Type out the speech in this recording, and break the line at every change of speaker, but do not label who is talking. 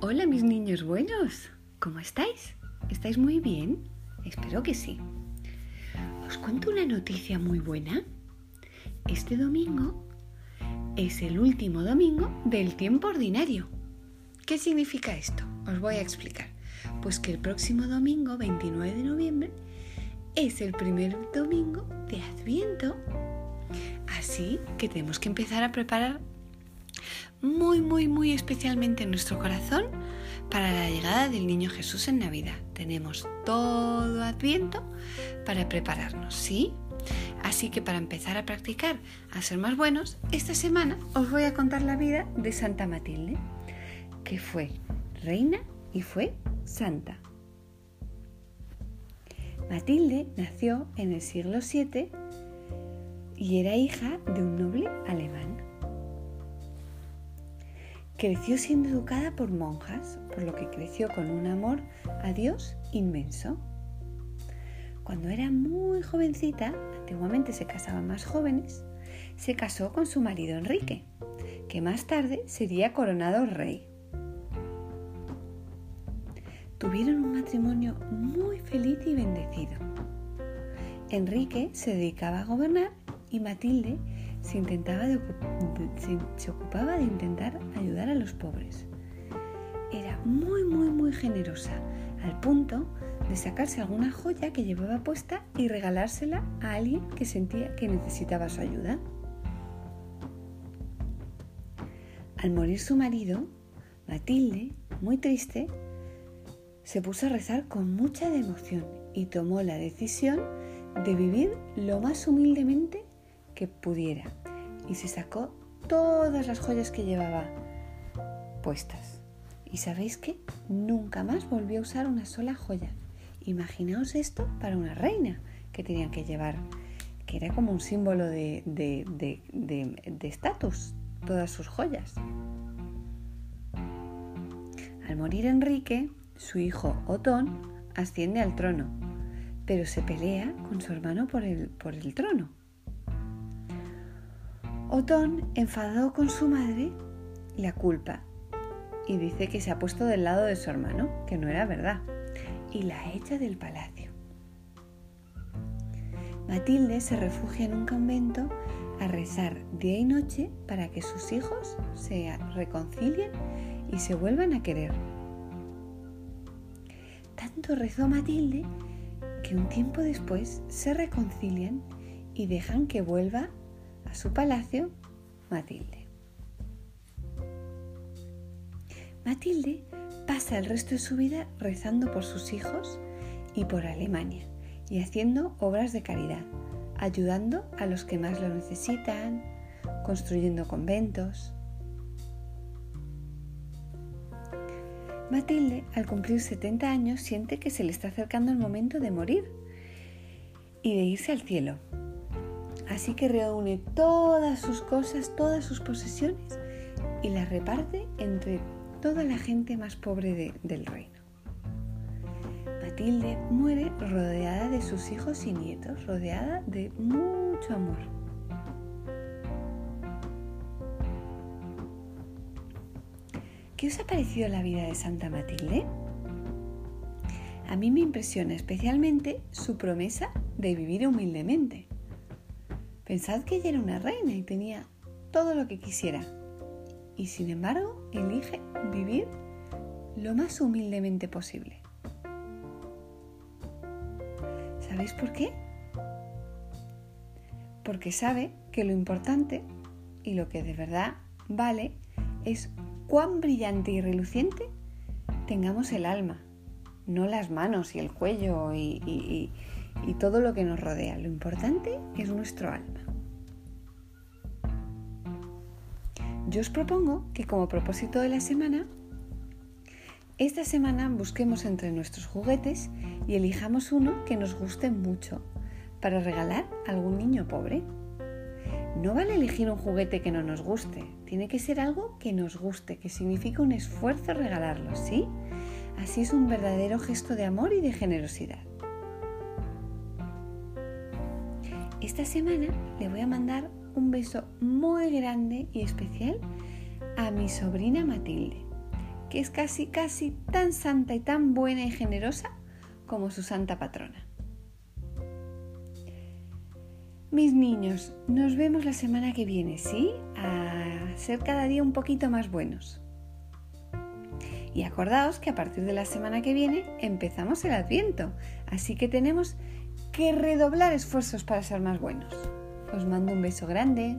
Hola mis niños buenos, ¿cómo estáis? ¿Estáis muy bien? Espero que sí. Os cuento una noticia muy buena. Este domingo es el último domingo del tiempo ordinario. ¿Qué significa esto? Os voy a explicar. Pues que el próximo domingo, 29 de noviembre, es el primer domingo de Adviento. Así que tenemos que empezar a preparar muy, muy, muy especialmente en nuestro corazón para la llegada del niño Jesús en Navidad. Tenemos todo Adviento para prepararnos, ¿sí? Así que para empezar a practicar, a ser más buenos, esta semana os voy a contar la vida de Santa Matilde, que fue reina y fue santa. Matilde nació en el siglo VII y era hija de un noble alemán. Creció siendo educada por monjas, por lo que creció con un amor a Dios inmenso. Cuando era muy jovencita, antiguamente se casaban más jóvenes, se casó con su marido Enrique, que más tarde sería coronado rey. Tuvieron un matrimonio muy feliz y bendecido. Enrique se dedicaba a gobernar y Matilde se, ocupaba de intentar ayudar pobres. Era muy, muy, muy generosa, al punto de sacarse alguna joya que llevaba puesta y regalársela a alguien que sentía que necesitaba su ayuda. Al morir su marido, Matilde, muy triste, se puso a rezar con mucha devoción y tomó la decisión de vivir lo más humildemente que pudiera y se sacó todas las joyas que llevaba ¿Y sabéis qué? Nunca más volvió a usar una sola joya. Imaginaos esto para una reina que tenía que llevar, que era como un símbolo de estatus, de, todas sus joyas. Al morir Enrique, su hijo Otón asciende al trono, pero se pelea con su hermano por el, por el trono. Otón, enfadó con su madre, la culpa y dice que se ha puesto del lado de su hermano, que no era verdad, y la echa del palacio. Matilde se refugia en un convento a rezar día y noche para que sus hijos se reconcilien y se vuelvan a querer. Tanto rezó Matilde que un tiempo después se reconcilian y dejan que vuelva a su palacio Matilde. Matilde pasa el resto de su vida rezando por sus hijos y por Alemania y haciendo obras de caridad, ayudando a los que más lo necesitan, construyendo conventos. Matilde, al cumplir 70 años, siente que se le está acercando el momento de morir y de irse al cielo. Así que reúne todas sus cosas, todas sus posesiones y las reparte entre toda la gente más pobre del reino. Matilde muere rodeada de sus hijos y nietos, rodeada de mucho amor. ¿Qué os ha parecido la vida de Santa Matilde? A mí me impresiona especialmente su promesa de vivir humildemente. Pensad que ella era una reina y tenía todo lo que quisiera. Y sin embargo, elige vivir lo más humildemente posible. ¿Sabéis por qué? Porque sabe que lo importante y lo que de verdad vale es cuán brillante y reluciente tengamos el alma, no las manos y el cuello y, todo lo que nos rodea. Lo importante es nuestro alma. Yo os propongo que como propósito de la semana, esta semana busquemos entre nuestros juguetes y elijamos uno que nos guste mucho para regalar a algún niño pobre. No vale elegir un juguete que no nos guste, tiene que ser algo que nos guste, que significa un esfuerzo regalarlo, ¿sí? Así es un verdadero gesto de amor y de generosidad. Esta semana le voy a mandar un beso muy grande y especial a mi sobrina Matilde, que es casi, casi tan santa y tan buena y generosa como su santa patrona. Mis niños, nos vemos la semana que viene, ¿sí? A ser cada día un poquito más buenos. Y acordaos que a partir de la semana que viene empezamos el adviento, así que tenemos que redoblar esfuerzos para ser más buenos. Os mando un beso grande.